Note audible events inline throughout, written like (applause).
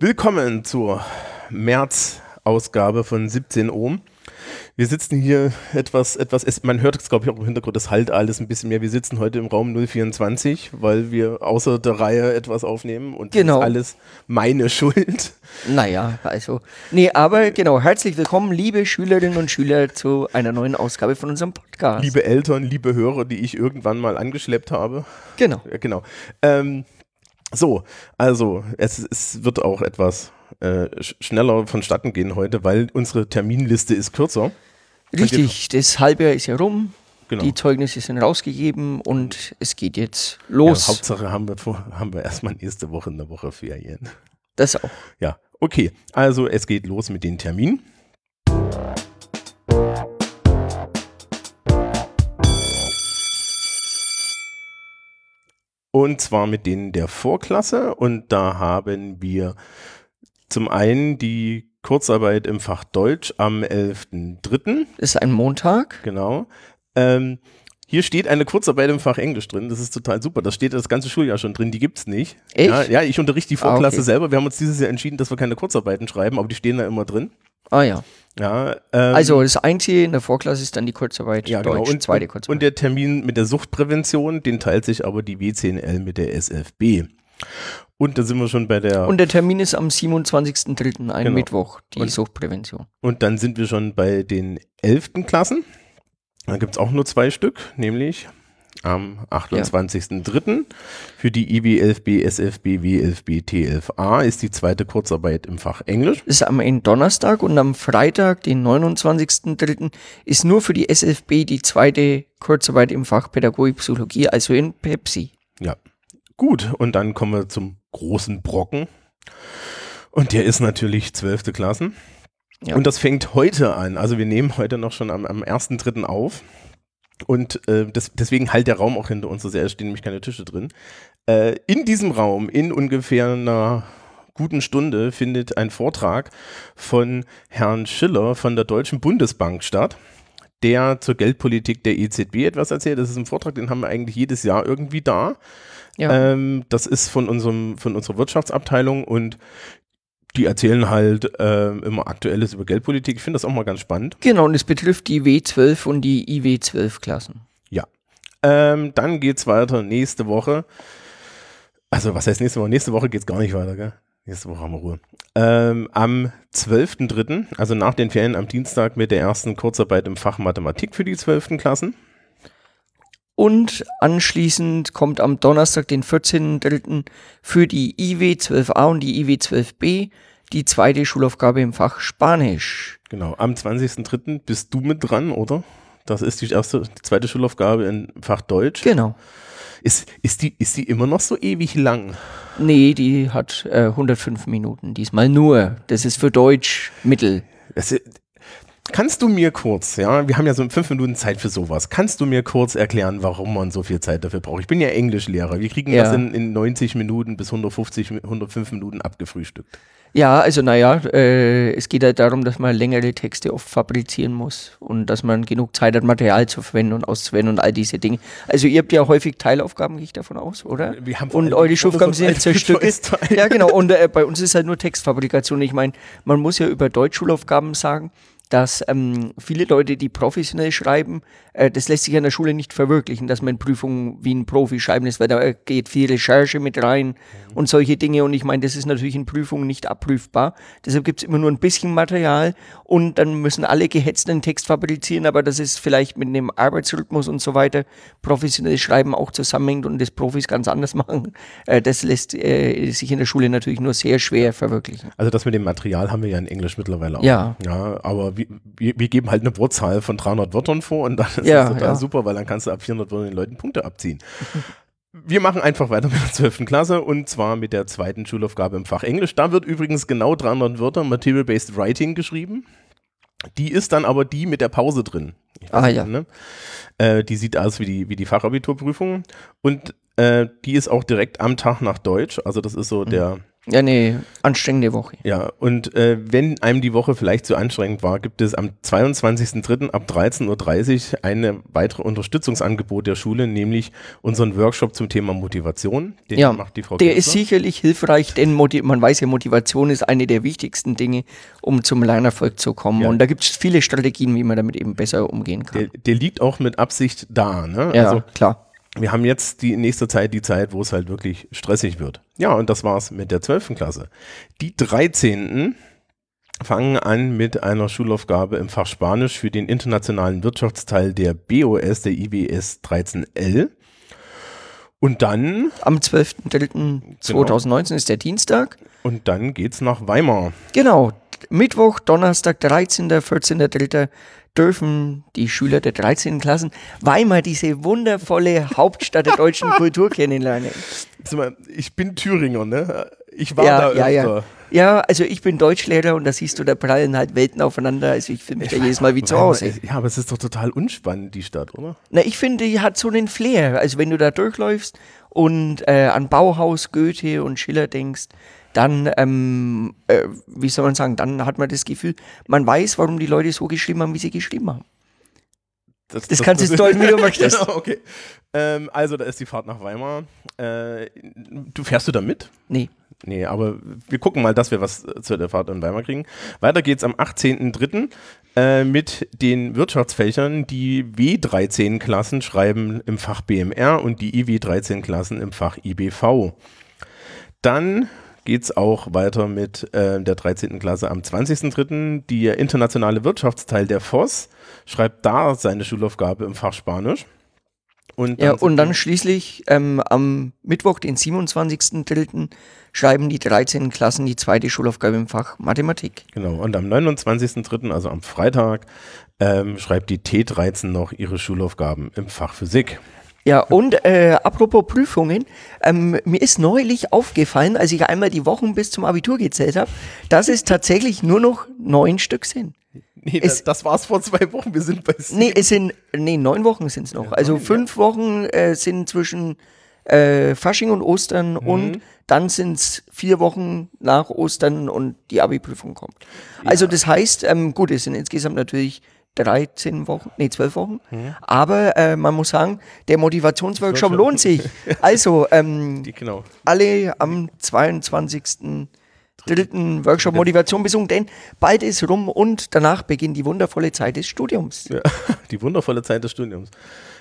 Willkommen zur März-Ausgabe von 17 Ohm. Wir sitzen hier etwas, etwas, man hört es glaube ich auch im Hintergrund, das halt alles ein bisschen mehr. Wir sitzen heute im Raum 024, weil wir außer der Reihe etwas aufnehmen und Genau. das ist alles meine (laughs) Schuld. Naja, also. Nee, aber genau, herzlich willkommen, liebe Schülerinnen und Schüler, zu einer neuen Ausgabe von unserem Podcast. Liebe Eltern, liebe Hörer, die ich irgendwann mal angeschleppt habe. Genau. Genau. Ähm, so, also es, es wird auch etwas äh, sch- schneller vonstatten gehen heute, weil unsere Terminliste ist kürzer. Richtig, das Halbjahr ist ja rum, Genau. die Zeugnisse sind rausgegeben und es geht jetzt ja, los. Hauptsache haben wir, vor, haben wir erstmal nächste Woche eine Woche Ferien. das auch. Ja, okay. Also es geht los mit den Terminen. Und zwar mit denen der Vorklasse. Und da haben wir zum einen die Kurzarbeit im Fach Deutsch am 11.03. Das ist ein Montag. Genau. Ähm, hier steht eine Kurzarbeit im Fach Englisch drin. Das ist total super. Das steht das ganze Schuljahr schon drin. Die gibt's nicht. Echt? Ja, ja ich unterrichte die Ah, Vorklasse okay. selber. Wir haben uns dieses Jahr entschieden, dass wir keine Kurzarbeiten schreiben, aber die stehen da immer drin. Ah ja. Ja, ähm, Also das Einzige in der Vorklasse ist dann die Kurzarbeit ja, genau. Deutsch, Und, zweite Kurzarbeit. und der Termin mit der Suchtprävention, den teilt sich aber die W10L mit der SFB. Und da sind wir schon bei der. Und der Termin ist am 27.03., ein Genau. Mittwoch, die Und- Suchtprävention. Und dann sind wir schon bei den 11. Klassen. Da gibt es auch nur zwei Stück, nämlich am 28.03. Für die IW11B, SFB, W11B, T11A ist die zweite Kurzarbeit im Fach Englisch. Das ist am Donnerstag und am Freitag, den 29.03., ist nur für die SFB die zweite Kurzarbeit im Fach Pädagogik Psychologie, also in Pepsi. Ja, gut. Und dann kommen wir zum großen Brocken. Und der ist natürlich 12. Klassen. Ja. Und das fängt heute an. Also wir nehmen heute noch schon am, am 1.3. auf. Und äh, das, deswegen halt der Raum auch hinter uns so sehr. Es stehen nämlich keine Tische drin. Äh, in diesem Raum, in ungefähr einer guten Stunde, findet ein Vortrag von Herrn Schiller von der Deutschen Bundesbank statt, der zur Geldpolitik der EZB etwas erzählt. Das ist ein Vortrag, den haben wir eigentlich jedes Jahr irgendwie da. Ja. Ähm, das ist von, unserem, von unserer Wirtschaftsabteilung und die erzählen halt ähm, immer Aktuelles über Geldpolitik. Ich finde das auch mal ganz spannend. Genau, und es betrifft die W12 und die IW12-Klassen. Ähm, dann geht's weiter nächste Woche. Also, was heißt nächste Woche? Nächste Woche geht's gar nicht weiter, gell? Nächste Woche haben wir Ruhe. Ähm, am 12.03., also nach den Ferien am Dienstag mit der ersten Kurzarbeit im Fach Mathematik für die 12. Klassen. Und anschließend kommt am Donnerstag, den 14.03. für die IW12A und die IW12B die zweite Schulaufgabe im Fach Spanisch. Genau, am 20.03. bist du mit dran, oder? Das ist die erste, die zweite Schulaufgabe im Fach Deutsch. Genau. Ist, ist, die, ist die immer noch so ewig lang? Nee, die hat äh, 105 Minuten. Diesmal nur. Das ist für Deutsch Mittel. Das, ist- kannst du mir kurz, ja, wir haben ja so fünf Minuten Zeit für sowas. Kannst du mir kurz erklären, warum man so viel Zeit dafür braucht? Ich bin ja Englischlehrer. Wir kriegen Ja. das in, in 90 Minuten bis 150, Mi- 105 Minuten abgefrühstückt. Ja, also naja, äh, es geht halt darum, dass man längere Texte oft fabrizieren muss und dass man genug Zeit hat, Material zu verwenden und auszuwenden und all diese Dinge. Also ihr habt ja häufig Teilaufgaben, gehe ich davon aus, oder? Wir haben und eure Schulaufgaben sind ja zerstückelt. Choice-Teil. Ja, genau. Und äh, bei uns ist halt nur Textfabrikation. Ich meine, man muss ja über Deutschschulaufgaben sagen, dass ähm, viele Leute, die professionell schreiben, äh, das lässt sich an der Schule nicht verwirklichen, dass man Prüfungen wie ein Profi schreiben lässt, weil da äh, geht viel Recherche mit rein und solche Dinge. Und ich meine, das ist natürlich in Prüfungen nicht abprüfbar. Deshalb gibt es immer nur ein bisschen Material und dann müssen alle gehetzt einen Text fabrizieren, aber das ist vielleicht mit dem Arbeitsrhythmus und so weiter professionelles Schreiben auch zusammenhängt und das Profis ganz anders (laughs) machen. Äh, das lässt äh, sich in der Schule natürlich nur sehr schwer verwirklichen. Also das mit dem Material haben wir ja in Englisch mittlerweile auch. Ja. ja aber wir, wir, geben halt eine Wortzahl von 300 Wörtern vor und dann (laughs) ist Ja, das total ja. super, weil dann kannst du ab 400 Wörtern den Leuten Punkte abziehen. Wir machen einfach weiter mit der 12. Klasse und zwar mit der zweiten Schulaufgabe im Fach Englisch. Da wird übrigens genau 300 Wörter Material-Based Writing geschrieben. Die ist dann aber die mit der Pause drin. Ah ja. Ne? Äh, die sieht aus wie die, wie die Fachabiturprüfung und äh, die ist auch direkt am Tag nach Deutsch. Also das ist so der, Ja, eine anstrengende Woche. Ja, und äh, wenn einem die Woche vielleicht zu anstrengend war, gibt es am 22.03. ab 13.30 Uhr eine weitere Unterstützungsangebot der Schule, nämlich unseren Workshop zum Thema Motivation. Den ja, macht die Frau der Kessler. ist sicherlich hilfreich, denn man weiß ja, Motivation ist eine der wichtigsten Dinge, um zum Lernerfolg zu kommen. Ja. Und da gibt es viele Strategien, wie man damit eben besser umgehen kann. Der, der liegt auch mit Absicht da. Ne? Ja, also, klar wir haben jetzt die nächste Zeit die Zeit, wo es halt wirklich stressig wird. Ja, und das war's mit der 12. Klasse. Die 13. fangen an mit einer Schulaufgabe im Fach Spanisch für den internationalen Wirtschaftsteil der BOS, der IBS 13L. Und dann. Am 12.03.2019 genau. ist der Dienstag. Und dann geht's nach Weimar. Genau. Mittwoch, Donnerstag, 13., 14.03 dürfen die Schüler der 13. Klassen Weimar, diese wundervolle Hauptstadt der deutschen (laughs) Kultur kennenlernen. Ich bin Thüringer, ne? Ich war ja, da ja, öfter. Ja. Ja, also ich bin Deutschlehrer und da siehst du, da prallen halt Welten aufeinander. Also ich fühle mich ja, jedes Mal wie zu Hause. Ja, aber es ist doch total unspannend, die Stadt, oder? Na, ich finde, die hat so einen Flair. Also wenn du da durchläufst und äh, an Bauhaus, Goethe und Schiller denkst, dann, ähm, äh, wie soll man sagen, dann hat man das Gefühl, man weiß, warum die Leute so geschrieben haben, wie sie geschrieben haben. Das, das, das kannst du deuten, wie du (laughs) möchtest. genau, okay. Ähm, also, da ist die Fahrt nach Weimar. Äh, du fährst du da mit? Nee. Nee, aber wir gucken mal, dass wir was zu der Fahrt in Weimar kriegen. Weiter geht's am 18.03. Äh, mit den Wirtschaftsfächern. Die W13-Klassen schreiben im Fach BMR und die IW13-Klassen im Fach IBV. Dann geht es auch weiter mit äh, der 13. Klasse am 20.03. Der internationale Wirtschaftsteil der FOS schreibt da seine Schulaufgabe im Fach Spanisch. Und ja, und dann schließlich ähm, am Mittwoch, den 27.03., schreiben die 13 Klassen die zweite Schulaufgabe im Fach Mathematik. Genau, und am 29.03., also am Freitag, ähm, schreibt die T13 noch ihre Schulaufgaben im Fach Physik. Ja, und äh, apropos Prüfungen, ähm, mir ist neulich aufgefallen, als ich einmal die Wochen bis zum Abitur gezählt habe, dass es tatsächlich nur noch neun Stück sind. Nee, es, das, das war's vor zwei Wochen, wir sind bei sieben. Nee, es sind, nee, neun Wochen sind es noch. Ja, also neun, fünf ja. Wochen äh, sind zwischen äh, Fasching und Ostern mhm. und dann sind es vier Wochen nach Ostern und die Abi-Prüfung kommt. Ja. Also das heißt, ähm, gut, es sind insgesamt natürlich 13 Wochen, nee, 12 Wochen. Mhm. Aber äh, man muss sagen, der Motivationsworkshop lohnt sich. Also, ähm, (laughs) Die, genau. alle am 22. dritten Workshop Motivation besuchen, denn bald ist rum und danach beginnt die wundervolle Zeit des Studiums. Ja, (laughs) die wundervolle Zeit des Studiums.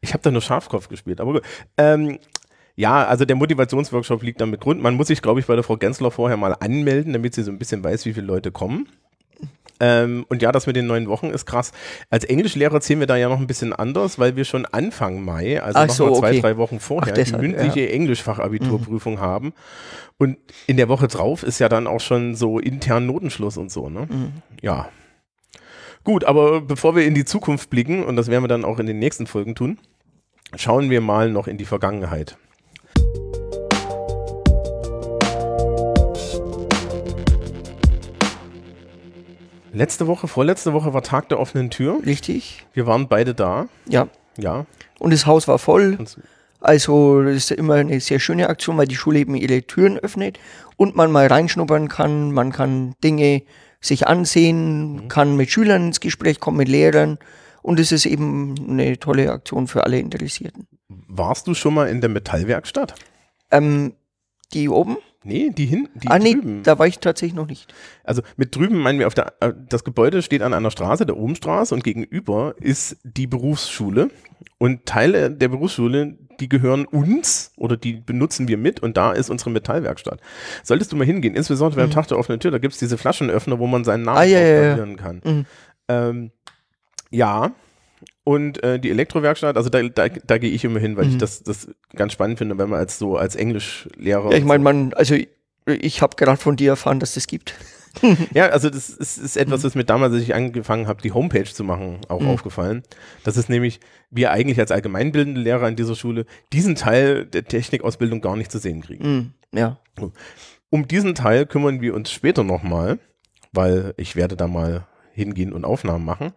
Ich habe da nur Schafkopf gespielt, aber gut. Ähm, ja, also der Motivationsworkshop liegt damit Grund. Man muss sich, glaube ich, bei der Frau Gensler vorher mal anmelden, damit sie so ein bisschen weiß, wie viele Leute kommen. Ähm, und ja, das mit den neun Wochen ist krass. Als Englischlehrer zählen wir da ja noch ein bisschen anders, weil wir schon Anfang Mai, also Ach noch so, mal zwei, okay. drei Wochen vorher, Ach, deshalb, die mündliche ja. Englischfachabiturprüfung mhm. haben. Und in der Woche drauf ist ja dann auch schon so intern Notenschluss und so, ne? Mhm. Ja. Gut, aber bevor wir in die Zukunft blicken, und das werden wir dann auch in den nächsten Folgen tun, schauen wir mal noch in die Vergangenheit. Letzte Woche, vorletzte Woche war Tag der offenen Tür. Richtig. Wir waren beide da. Ja. Ja. Und das Haus war voll. Also das ist immer eine sehr schöne Aktion, weil die Schule eben ihre Türen öffnet und man mal reinschnuppern kann, man kann Dinge sich ansehen, mhm. kann mit Schülern ins Gespräch kommen, mit Lehrern und es ist eben eine tolle Aktion für alle Interessierten. Warst du schon mal in der Metallwerkstatt? Ähm, die oben? Nee, die hinten, die ah, nee, drüben. da war ich tatsächlich noch nicht. Also mit drüben meinen wir auf der, äh, das Gebäude steht an einer Straße, der Ohmstraße und gegenüber ist die Berufsschule und Teile der Berufsschule, die gehören uns oder die benutzen wir mit und da ist unsere Metallwerkstatt. Solltest du mal hingehen, insbesondere beim mhm. Tag der offenen Tür, da gibt es diese Flaschenöffner, wo man seinen Namen ah, ja, ja, ja. kann. Mhm. Ähm, ja, und äh, die Elektrowerkstatt, also da, da, da gehe ich immer hin, weil mhm. ich das, das ganz spannend finde, wenn man als so als Englischlehrer. Ja, ich meine, man, also ich, ich habe gerade von dir erfahren, dass das gibt. (laughs) ja, also das ist, ist etwas, was mir damals, als ich angefangen habe, die Homepage zu machen, auch mhm. aufgefallen. Das ist nämlich, wir eigentlich als allgemeinbildende Lehrer an dieser Schule diesen Teil der Technikausbildung gar nicht zu sehen kriegen. Mhm. Ja. Um diesen Teil kümmern wir uns später nochmal, weil ich werde da mal hingehen und Aufnahmen machen.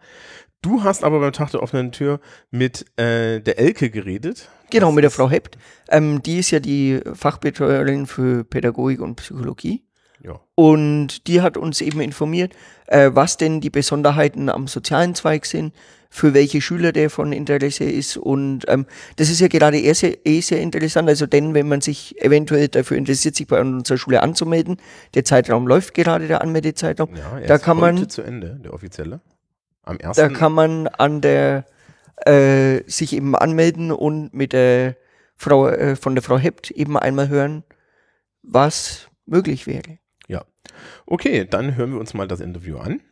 Du hast aber beim Tag der offenen Tür mit äh, der Elke geredet. Genau, mit der Frau Hept. Ähm, die ist ja die Fachbetreuerin für Pädagogik und Psychologie. Ja. Und die hat uns eben informiert, äh, was denn die Besonderheiten am sozialen Zweig sind, für welche Schüler der von Interesse ist. Und ähm, das ist ja gerade eh sehr, eh sehr interessant. Also denn, wenn man sich eventuell dafür interessiert, sich bei unserer Schule anzumelden, der Zeitraum läuft gerade, der Anmeldezeitraum. Ja, Da ist kann heute man- zu Ende, der offizielle. Am Da 1. kann man an der äh, sich eben anmelden und mit der Frau äh, von der Frau Hept eben einmal hören, was möglich wäre. Ja. Okay, dann hören wir uns mal das Interview an.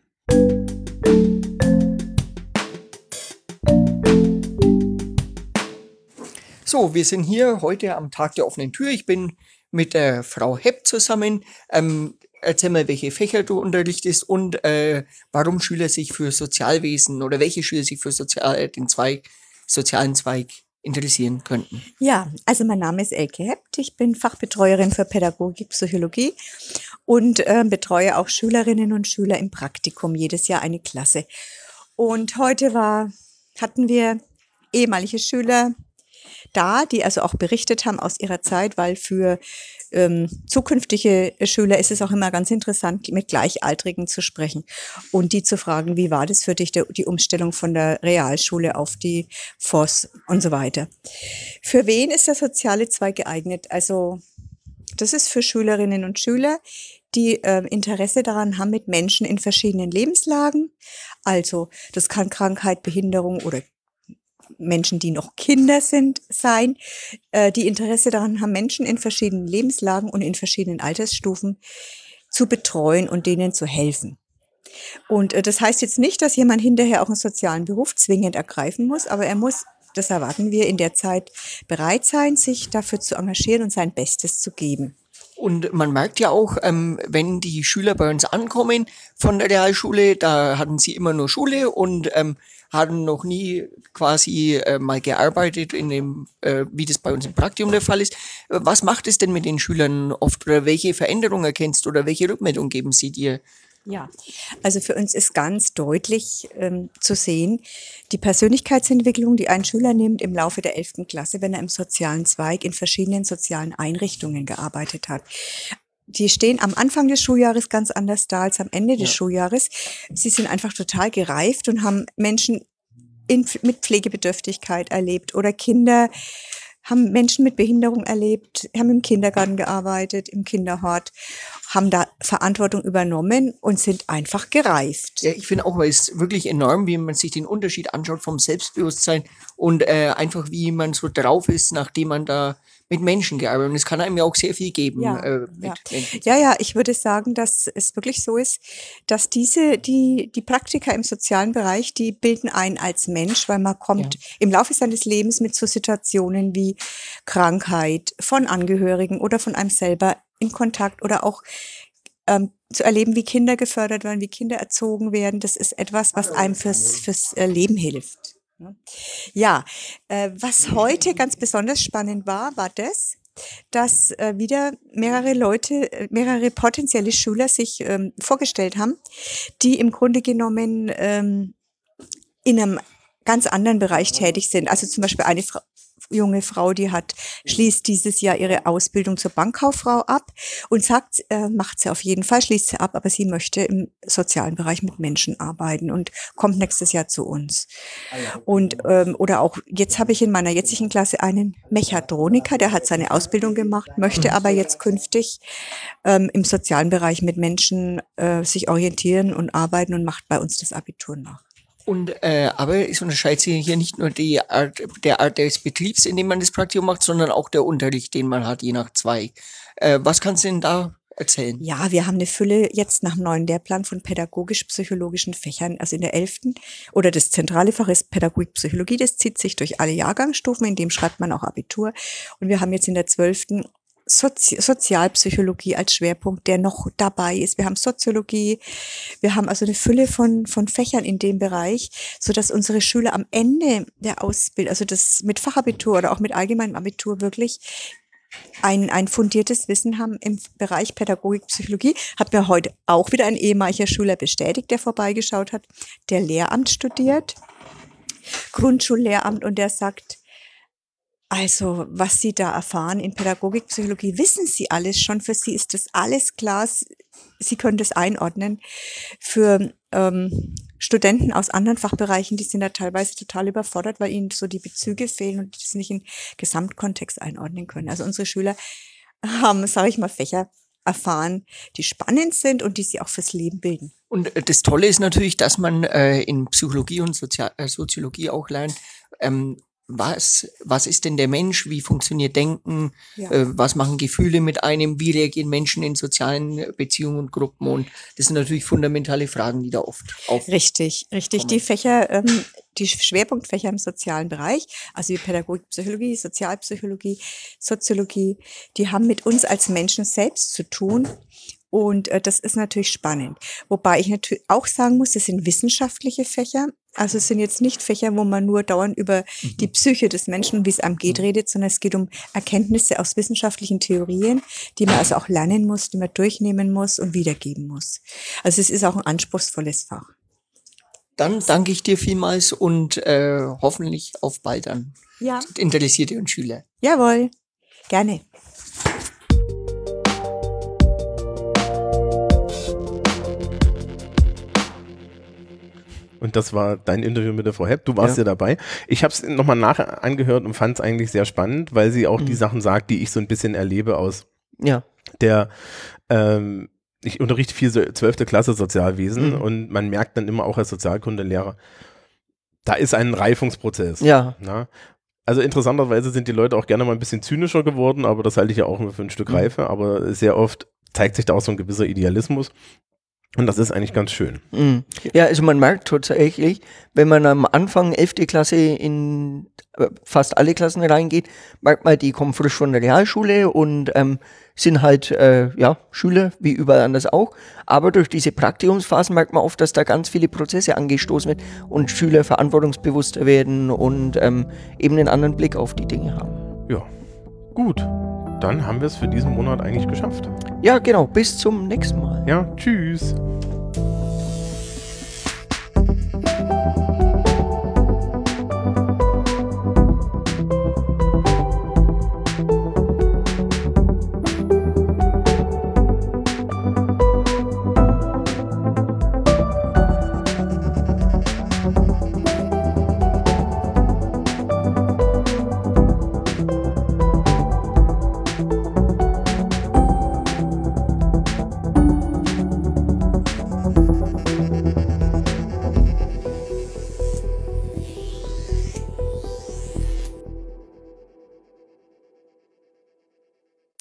So, wir sind hier heute am Tag der offenen Tür. Ich bin mit der Frau Hepp zusammen. Ähm, erzähl mal, welche Fächer du unterrichtest und äh, warum Schüler sich für Sozialwesen oder welche Schüler sich für Sozial den Zweig, sozialen Zweig interessieren könnten. Ja, also mein Name ist Elke Hept. Ich bin Fachbetreuerin für Pädagogik, Psychologie und äh, betreue auch Schülerinnen und Schüler im Praktikum, jedes Jahr eine Klasse. Und heute war, hatten wir ehemalige Schüler da, die also auch berichtet haben aus ihrer Zeit, weil für ähm, zukünftige Schüler ist es auch immer ganz interessant, mit Gleichaltrigen zu sprechen und die zu fragen, wie war das für dich, der, die Umstellung von der Realschule auf die FOS und so weiter. Für wen ist der soziale Zweig geeignet? Also das ist für Schülerinnen und Schüler, die äh, Interesse daran haben, mit Menschen in verschiedenen Lebenslagen. Also das kann Krankheit, Behinderung oder Menschen, die noch Kinder sind, sein, äh, die Interesse daran haben, Menschen in verschiedenen Lebenslagen und in verschiedenen Altersstufen zu betreuen und denen zu helfen. Und äh, das heißt jetzt nicht, dass jemand hinterher auch einen sozialen Beruf zwingend ergreifen muss, aber er muss, das erwarten wir, in der Zeit bereit sein, sich dafür zu engagieren und sein Bestes zu geben. Und man merkt ja auch, ähm, wenn die Schüler bei uns ankommen von der Realschule, da hatten sie immer nur Schule und ähm, hatten noch nie quasi äh, mal gearbeitet, in dem, äh, wie das bei uns im Praktikum der Fall ist. Was macht es denn mit den Schülern oft oder welche Veränderungen erkennst du oder welche Rückmeldung geben sie dir? Ja, also für uns ist ganz deutlich ähm, zu sehen, die Persönlichkeitsentwicklung, die ein Schüler nimmt im Laufe der 11. Klasse, wenn er im sozialen Zweig in verschiedenen sozialen Einrichtungen gearbeitet hat. Die stehen am Anfang des Schuljahres ganz anders da als am Ende des Ja. Schuljahres. Sie sind einfach total gereift und haben Menschen in, mit Pflegebedürftigkeit erlebt oder Kinder haben Menschen mit Behinderung erlebt, haben im Kindergarten gearbeitet, im Kinderhort, haben da Verantwortung übernommen und sind einfach gereift. Ja, ich finde auch, weil es wirklich enorm, wie man sich den Unterschied anschaut vom Selbstbewusstsein und äh, einfach wie man so drauf ist, nachdem man da mit Menschen gearbeitet hat. Und es kann einem ja auch sehr viel geben. Ja, äh, mit ja. Ja, ja, ich würde sagen, dass es wirklich so ist, dass diese, die, die Praktiker im sozialen Bereich, die bilden einen als Mensch, weil man kommt im Laufe seines Lebens mit so Situationen wie Krankheit von Angehörigen oder von einem selber in Kontakt oder auch ähm, zu erleben, wie Kinder gefördert werden, wie Kinder erzogen werden. Das ist etwas, was einem fürs, fürs äh, Leben hilft. Ne? Ja, äh, was heute ganz besonders spannend war, war das, dass äh, wieder mehrere Leute, äh, mehrere potenzielle Schüler sich ähm, vorgestellt haben, die im Grunde genommen ähm, in einem ganz anderen Bereich tätig sind. Also zum Beispiel eine Frau, junge Frau, die hat schließt dieses Jahr ihre Ausbildung zur Bankkauffrau ab und sagt, äh, macht sie auf jeden Fall, schließt sie ab, aber sie möchte im sozialen Bereich mit Menschen arbeiten und kommt nächstes Jahr zu uns. Und ähm, oder auch jetzt habe ich in meiner jetzigen Klasse einen Mechatroniker, der hat seine Ausbildung gemacht, möchte aber jetzt künftig ähm, im sozialen Bereich mit Menschen äh, sich orientieren und arbeiten und macht bei uns das Abitur nach. Und äh, aber es unterscheidet sich hier nicht nur die Art, der Art des Betriebs, in dem man das Praktikum macht, sondern auch der Unterricht, den man hat, je nach Zweig. Äh, was kannst du denn da erzählen? Ja, wir haben eine Fülle jetzt nach dem neuen Lehrplan von pädagogisch-psychologischen Fächern. Also in der elften oder das zentrale Fach ist Pädagogik-Psychologie. Das zieht sich durch alle Jahrgangsstufen, in dem schreibt man auch Abitur. Und wir haben jetzt in der zwölften Sozi Sozialpsychologie als Schwerpunkt, der noch dabei ist. Wir haben Soziologie. Wir haben also eine Fülle von, von Fächern in dem Bereich, so dass unsere Schüler am Ende der Ausbildung, also das mit Fachabitur oder auch mit allgemeinem Abitur wirklich ein, ein fundiertes Wissen haben im Bereich Pädagogik, Psychologie. Hat mir heute auch wieder ein ehemaliger Schüler bestätigt, der vorbeigeschaut hat, der Lehramt studiert, Grundschullehramt und der sagt, Also, was Sie da erfahren in Pädagogik, Psychologie, wissen Sie alles schon. Für Sie ist das alles klar. Sie können das einordnen. Für ähm, Studenten aus anderen Fachbereichen, die sind da teilweise total überfordert, weil ihnen so die Bezüge fehlen und das nicht in Gesamtkontext einordnen können. Also unsere Schüler haben, sage ich mal, Fächer erfahren, die spannend sind und die sie auch fürs Leben bilden. Und äh, das Tolle ist natürlich, dass man äh, in Psychologie und Sozial äh, Soziologie auch lernt, ähm, was, was ist denn der Mensch, wie funktioniert Denken, ja. äh, was machen Gefühle mit einem, wie reagieren Menschen in sozialen Beziehungen und Gruppen und das sind natürlich fundamentale Fragen, die da oft auf. Richtig, richtig. Kommen. Die Fächer, ähm, die Schwerpunktfächer im sozialen Bereich, also wie Pädagogik, Psychologie, Sozialpsychologie, Soziologie, die haben mit uns als Menschen selbst zu tun und äh, das ist natürlich spannend. Wobei ich natürlich auch sagen muss, das sind wissenschaftliche Fächer. Also es sind jetzt nicht Fächer, wo man nur dauernd über mhm. die Psyche des Menschen und wie es einem geht mhm. redet, sondern es geht um Erkenntnisse aus wissenschaftlichen Theorien, die man also auch lernen muss, die man durchnehmen muss und wiedergeben muss. Also es ist auch ein anspruchsvolles Fach. Dann danke ich dir vielmals und äh, hoffentlich auf bald an. Ja. Interessierte und Schüler. Jawohl, gerne. Und das war dein Interview mit der Frau Hepp. Du warst ja, ja dabei. Ich habe es nochmal nachher angehört und fand es eigentlich sehr spannend, weil sie auch mhm. die Sachen sagt, die ich so ein bisschen erlebe aus ja. der ähm, ich unterrichte viel zwölfte Klasse Sozialwesen mhm. und man merkt dann immer auch als Sozialkundelehrer, da ist ein Reifungsprozess. Ja. Na? Also interessanterweise sind die Leute auch gerne mal ein bisschen zynischer geworden, aber das halte ich ja auch nur für ein Stück mhm. Reife, aber sehr oft zeigt sich da auch so ein gewisser Idealismus. Und das ist eigentlich ganz schön. Mhm. Ja, also man merkt tatsächlich, wenn man am Anfang 11. Klasse in äh, fast alle Klassen reingeht, merkt man, die kommen frisch von der Realschule und ähm, sind halt äh, ja Schüler, wie überall anders auch. Aber durch diese Praktikumsphasen merkt man oft, dass da ganz viele Prozesse angestoßen werden und Schüler verantwortungsbewusster werden und ähm, eben einen anderen Blick auf die Dinge haben. Ja, gut dann haben wir es für diesen Monat eigentlich geschafft. Ja, genau. Bis zum nächsten Mal. Ja, tschüss.